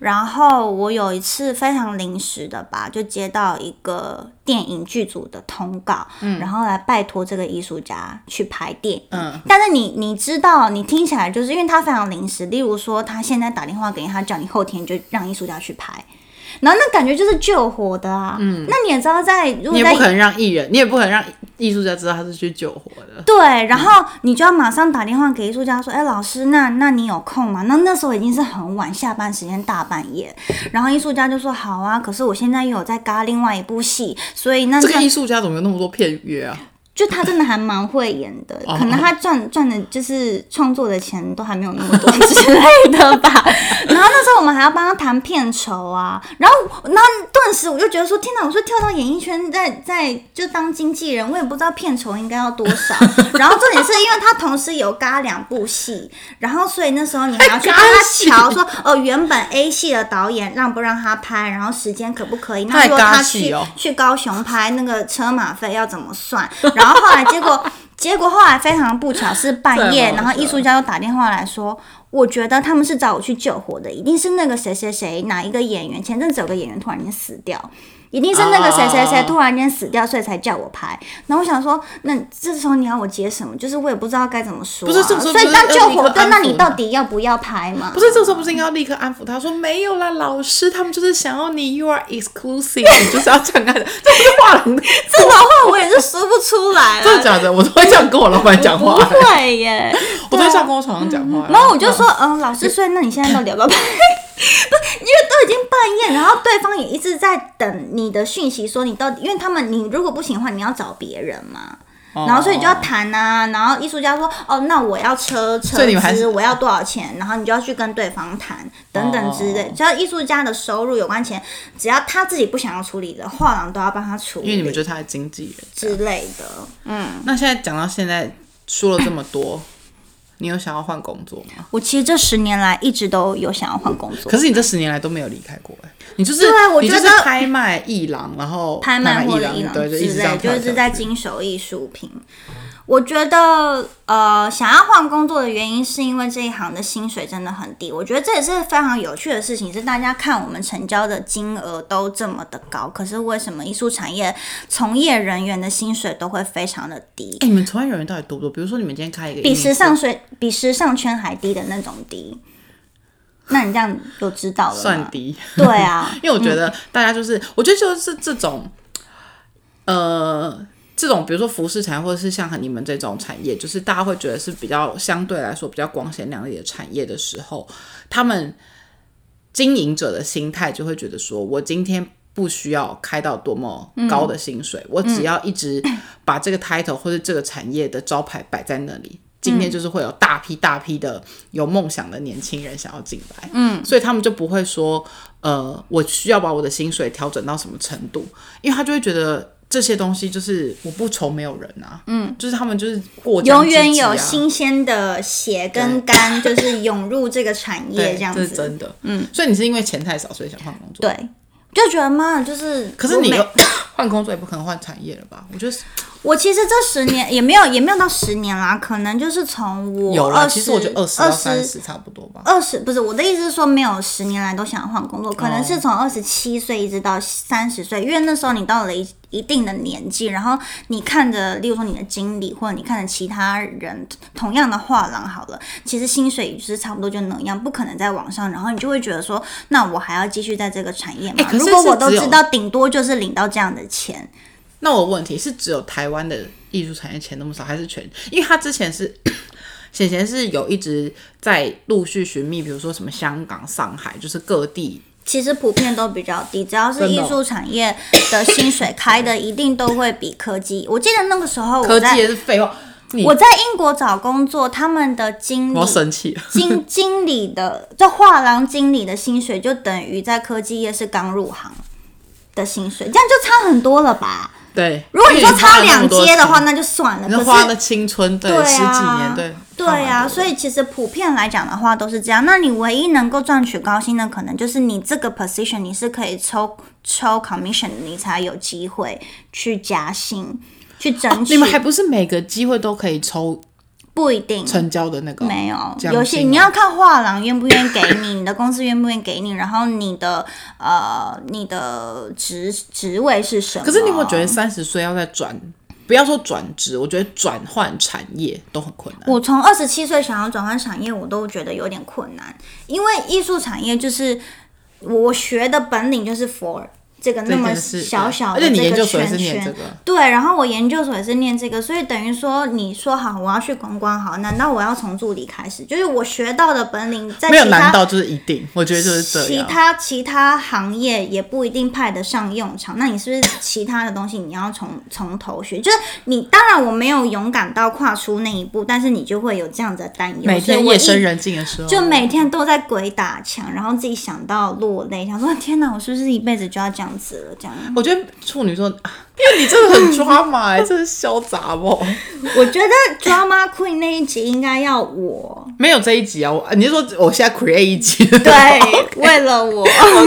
然后我有一次非常临时的吧，就接到一个电影剧组的通告，嗯然后来拜托这个艺术家去拍电影。嗯，但是你你知道，你听起来就是因为他非常临时，例如说他现在打电话给你，他叫你后天就让艺术家去拍。然后那感觉就是救火的啊，嗯，那你也知道在，如果在你也不可能让艺人，你也不可能让艺术家知道他是去救火的。对，然后你就要马上打电话给艺术家说：“哎，老师，那那你有空吗？”那那时候已经是很晚，下班时间大半夜。然后艺术家就说：“好啊，可是我现在又有在嘎另外一部戏，所以那个艺术家怎么有那么多片约啊？就他真的还蛮会演的，哦可能他赚赚的就是创作的钱都还没有那么多之类的吧。然后那时候我们还要帮他谈片酬啊，然后那顿时我就觉得说，天哪！我说跳到演艺圈，在在就当经纪人，我也不知道片酬应该要多少。然后重点是因为他同时有嘎两部戏，然后所以那时候你还要去帮他 戏瞧说，哦，原本 A 戏的导演让不让他拍，然后时间可不可以？那太嘎如果他去、哦去高雄拍，那个车马费要怎么算？然后后后来结果 结果后来非常不巧是半夜，然后艺术家又打电话来说，我觉得他们是找我去救火的，一定是那个谁谁谁哪一个演员，前阵子有个演员突然间死掉。一定是那个谁谁谁啊突然间死掉，所以才叫我拍。然后我想说，那这时候你要我接什么？就是我也不知道该怎么说、啊。不是这个时候所以当救火立刻安，抚队那你到底要不要拍嘛？不是这时候不是应该要立刻安抚他说没有啦，老师他们就是想要你，you are exclusive，你就是要这样看的，这不是画廊的，这种话说不出来啊。真的假的？我都会这样跟我老板讲话不，会耶，我都会这样跟我床上讲话。然后我就说，嗯，老师，所以那你现在到底要不要拍？不，因为都已经半夜，然后对方也一直在等你的讯息，说你到底，因为他们你如果不行的话，你要找别人嘛。然后所以就要谈啊，然后艺术家说，哦，那我要车车资，我要多少钱，然后你就要去跟对方谈等等之类。只要艺术家的收入有关钱，只要他自己不想要处理的，画廊都要帮他处理，因为你们就是他的经纪人。之类的。嗯，那现在讲到现在说了这么多，你有想要换工作吗？我其实这十年来一直都有想要换工作，可是你这十年来都没有离开过哎、你就是对我你就是觉得拍卖艺廊，然后拍卖或艺廊者一直之类，这样跳来就是在经手艺术品。我觉得，呃，想要换工作的原因是因为这一行的薪水真的很低。我觉得这也是非常有趣的事情，是大家看我们成交的金额都这么的高，可是为什么艺术产业从业人员的薪水都会非常的低？哎、你们从业人员到底多不多？比如说你们今天开一个比时尚水比时尚圈还低的那种低。那你这样就知道了算低，对啊，因为我觉得大家就是，我觉得就是这种，呃，这种比如说服饰产业，或者是像你们这种产业，就是大家会觉得是比较相对来说比较光鲜亮丽的产业的时候，他们经营者的心态就会觉得说，我今天。不需要开到多么高的薪水，我只要一直把这个 title 或者这个产业的招牌摆在那里，今天就是会有大批大批的有梦想的年轻人想要进来，嗯，所以他们就不会说，呃，我需要把我的薪水调整到什么程度，因为他就会觉得这些东西就是我不愁没有人啊，嗯，就是他们就是过江永远有新鲜的血跟肝，就是涌入这个产业对这样子。这是真的，嗯，所以你是因为钱太少所以想换工作，，对，就觉得妈的，就是可是你又 换工作也不可能换产业了吧？我觉得我其实这十年也没有也没有到十年啦，可能就是从我有啦，二十其实我觉得二十到二三十十差不多吧。二十不是我的意思是说，没有十年来都想换工作，可能哦是从二十七岁一直到三十岁，因为那时候你到了一一定的年纪，然后你看着，例如说你的经理或者你看着其他人同样的画廊好了，其实薪水就是差不多就那样，不可能在网上，然后你就会觉得说，那我还要继续在这个产业吗？如果我都知道，顶多就是领到这样的钱。那我问题是，只有台湾的艺术产业钱那么少，还是全？因为他之前是 显贤是有一直在陆续寻觅，比如说什么香港、上海，就是各地其实普遍都比较低，只要是艺术产业的薪水开的，一定都会比科技。我记得那个时候科技也是废话。我在英国找工作，他们的经理我要生气。经 经理的这画廊经理的薪水，就等于在科技业是刚入行的薪水，这样就差很多了吧？对，如果你说差两阶的话，那就算了。可是你花的青春，对，对十几啊年，对，对啊，所以其实普遍来讲的话都是这样。那你唯一能够赚取高薪的，可能就是你这个 position 你是可以抽抽 commission，你才有机会去加薪，去争取。哦你们还不是每个机会都可以抽不一定。成交的那个？没有，奖有些你要看画廊愿不愿意给你，你的公司愿不愿意给你，然后你的呃你的职职位是什么？可是你有没有觉得三十岁要再转，不要说转职，我觉得转换产业都很困难。我从二十七岁想要转换产业，我都觉得有点困难，因为艺术产业就是我学的本领就是 for 这个那么这个是小小的而且你这个研究所也圈圈是念这个，对，然后我研究所也是念这个，所以等于说你说好我要去观光好，难道我要从助理开始？就是我学到的本领在没有难道就是一定？我觉得就是这样。其他其他行业也不一定派得上用场，那你是不是其他的东西你要从从头学？就是你当然我没有勇敢到跨出那一步，但是你就会有这样子的担忧。每天夜深人静的时候，就每天都在鬼打墙，然后自己想到落泪，想说天哪，我是不是一辈子就要这样子了？这样，我觉得处女座，啊 因为你真的很抓马哎、真是潇洒不？我觉得 drama queen 那一集应该要我，没有这一集啊，我你是说我现在 create 一集？对，为了我，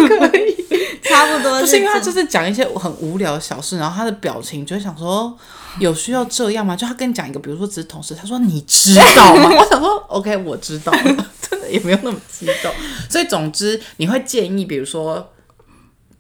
可以。差不多不是因为他就是讲一些很无聊的小事，然后他的表情就会想说，有需要这样吗？就他跟你讲一个，比如说只是同事，他说你知道吗？我想说，OK，我知道了，真的也没有那么激动。所以总之，你会建议，比如说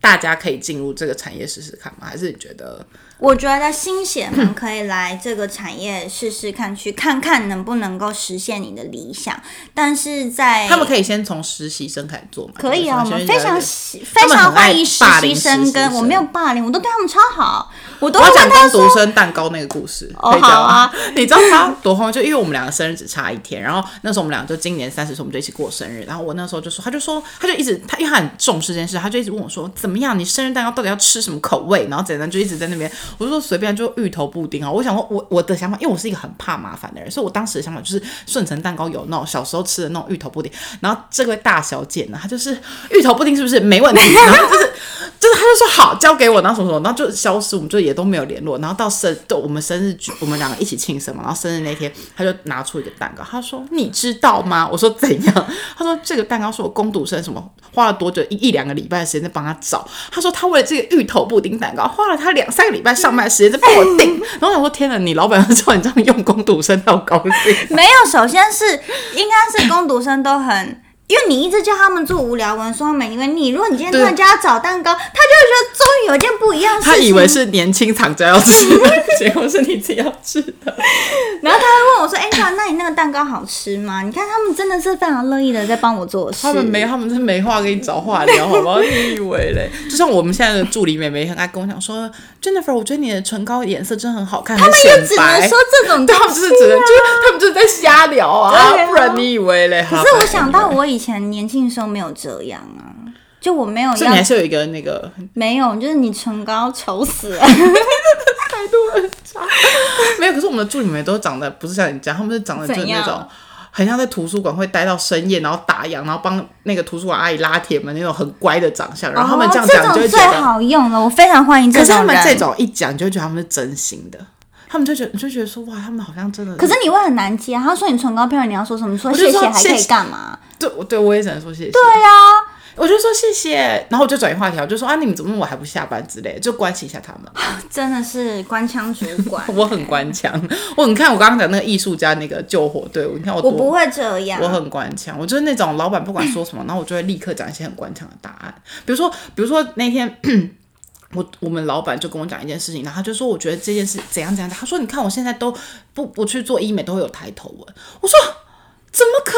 大家可以进入这个产业试试看吗？还是你觉得？我觉得新血 们可以来这个产业试试看，去看看能不能够实现你的理想。但是在他们可以先从实习生开始做嘛？可以啊，我们非常喜非常欢迎实习生跟我生没有霸凌，我都对他们超好，我都讲攻读说，生蛋糕那个故事，哦可以讲吗好啊？你知道他多慌？就因为我们两个生日只差一天，然后那时候我们俩就今年三十岁，我们就一起过生日。然后我那时候就说，他就说，他就一直他因为他很重视这件事，他就一直问我说，怎么样？你生日蛋糕到底要吃什么口味？然后怎样就一直在那边，我就说随便，就芋头布丁啊。我想说我我的想法，因为我是一个很怕麻烦的人，所以我当时的想法就是顺成蛋糕有那种小时候吃的那种芋头布丁。然后这位大小姐呢，她就是芋头布丁是不是没问题？然 后就是就是她就说好交给我，然后什么什么，然后就消失，我们就也都没有联络。然后到生，就我们生日，我们两个一起庆生嘛。然后生日那天，她就拿出一个蛋糕，她说：“你知道吗？”我说：“怎样？”她说：“这个蛋糕是我攻读生什么花了多久一一两个礼拜的时间在帮他找。她说她为了这个芋头布丁蛋糕花了她两三个礼拜上班时间在帮我订。然后我说：天哪，你老板要道你这样用工读生，他好高兴。没有，首先是应该是工读生都很。因为你一直叫他们做无聊文，说他们因为你，如果你今天突然叫他找蛋糕，他就会觉得终于有一件不一样的事情。他以为是年轻厂家要吃的，结果是你自己要吃的。然后他会问我说：“哎、那那你那个蛋糕好吃吗？”你看他们真的是非常乐意的在帮我做事。他们没，他们是没话给你找话聊，好不好？你以为嘞？就像我们现在的助理妹妹很爱跟我讲说，Jennifer，我觉得你的唇膏颜色真的很好看，他们显也只能。说这种 他们就是只能，就是他们就是在瞎聊啊，不然你以为嘞？可可是我想到，我以前年轻的时候没有这样啊，就我没有所以你还是有一个那个没有，就是你唇膏丑死了。态度很差。没有，可是我们的助理妹妹都长得不是像你这样，他们是长得就是那种。很像在图书馆会待到深夜，然后打烊，然后帮那个图书馆阿姨拉铁门那种很乖的长相，然后他们这样讲，你就会觉得好用了，我非常欢迎这可是他。们这种一讲，就会觉得他们是真心的，他们就觉得你就觉得说哇，他们好像真的。可是你会很难接啊，他说你唇膏漂亮，你要说什么？说谢谢还可以干嘛？对，我对我也只能说谢谢。对啊，我就说谢谢，然后我就转移话题，我就说啊，你们怎么我还不下班之类的，就关心一下他们。真的是官腔主管。我很官腔，我你看我刚刚讲那个艺术家那个救火队伍，你看我我不会这样。我很官腔，我就是那种老板不管说什么，然后我就会立刻讲一些很官腔的答案。比如说，比如说那天我我们老板就跟我讲一件事情，然后他就说我觉得这件事怎样怎样，他说你看我现在都不不去做医美都会有抬头纹，我说。怎么可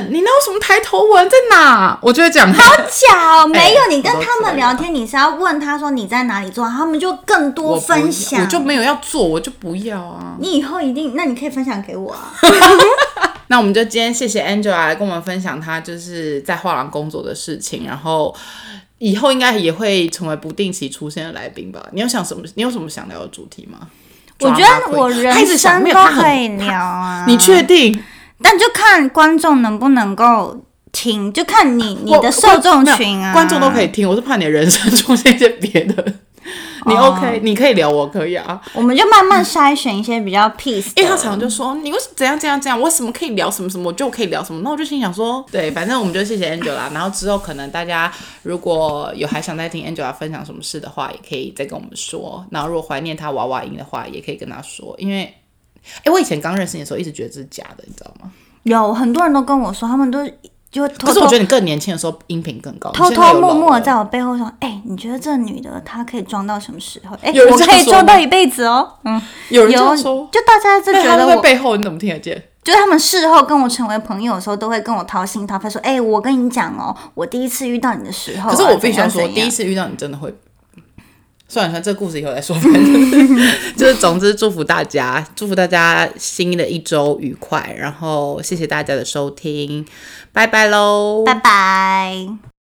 能？你那有什么抬头纹在哪？我就会讲，假哦，没有。你跟他们聊天，你是要问他说你在哪里做，他们就更多分享。我就没有要做，我就不要啊。你以后一定，那你可以分享给我啊。那我们就今天谢谢 Angela 来跟我们分享她就是在画廊工作的事情，然后以后应该也会成为不定期出现的来宾吧？你有想什么？你有什么想聊的主题吗？我觉得我人生都可以聊啊。你确定？但就看观众能不能够听，就看你你的受众群啊，观众都可以。听。我是怕你的人生出现一些别的。你哦 OK？、你可以聊，我可以啊。我们就慢慢筛选一些比较 peace。因为他常常就说你为什么怎样怎样怎样，我什么可以聊什么什么，我就可以聊什么。那我就心想说，对，反正我们就谢谢 Angela。然后之后可能大家如果有还想再听 Angela 分享什么事的话，也可以再跟我们说。然后如果怀念他娃娃音的话，也可以跟他说，因为。哎，我以前刚认识你的时候，一直觉得这是假的，你知道吗？有很多人都跟我说，他们都就会偷可是我偷觉得你更年轻的时候音频更高，偷你现在有偷摸摸在我背后说：“哎、你觉得这女的她可以装到什么时候？哎、有人我可以说装到一辈子哦。”嗯，有人这有样说，就大家就觉得我，们在背后你怎么听得见？就是他们事后跟我成为朋友的时候，都会跟我掏心掏肺说：“哎、我跟你讲哦，我第一次遇到你的时候啊、可是我必须要说，怎样怎样第一次遇到你真的会。算了算了，这个故事以后再说。反 正就是，总之祝福大家，祝福大家新的一周愉快，然后谢谢大家的收听，拜拜喽，拜拜。